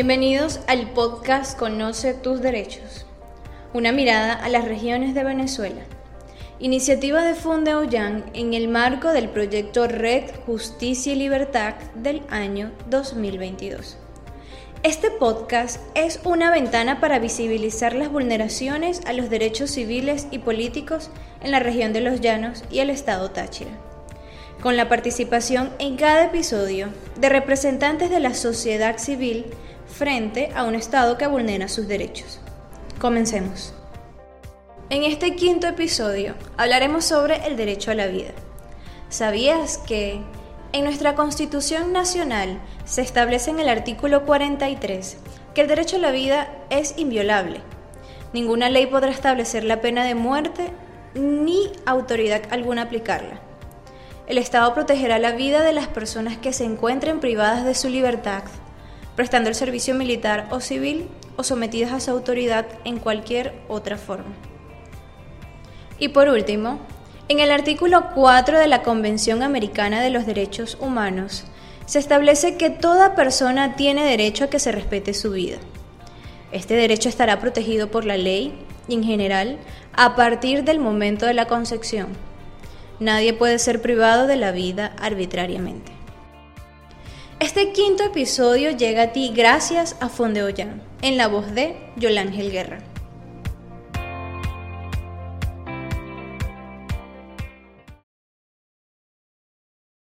Bienvenidos al podcast Conoce tus derechos, una mirada a las regiones de Venezuela. Iniciativa de Funde Ollán en el marco del proyecto Red Justicia y Libertad del año 2022. Este podcast es una ventana para visibilizar las vulneraciones a los derechos civiles y políticos en la región de los Llanos y el estado Táchira, con la participación en cada episodio de representantes de la sociedad civil frente a un estado que vulnera sus derechos. Comencemos. En este quinto episodio hablaremos sobre el derecho a la vida. ¿Sabías que en nuestra Constitución Nacional se establece en el artículo 43 que el derecho a la vida es inviolable. Ninguna ley podrá establecer la pena de muerte ni autoridad alguna aplicarla. El Estado protegerá la vida de las personas que se encuentren privadas de su libertad, prestando el servicio militar o civil o sometidas a su autoridad en cualquier otra forma. Y por último, en el artículo 4 de la Convención Americana de los Derechos Humanos, se establece que toda persona tiene derecho a que se respete su vida. Este derecho estará protegido por la ley y en general a partir del momento de la concepción. Nadie puede ser privado de la vida arbitrariamente. Este quinto episodio llega a ti gracias a Fondeoyan, en la voz de Yolángel Guerra.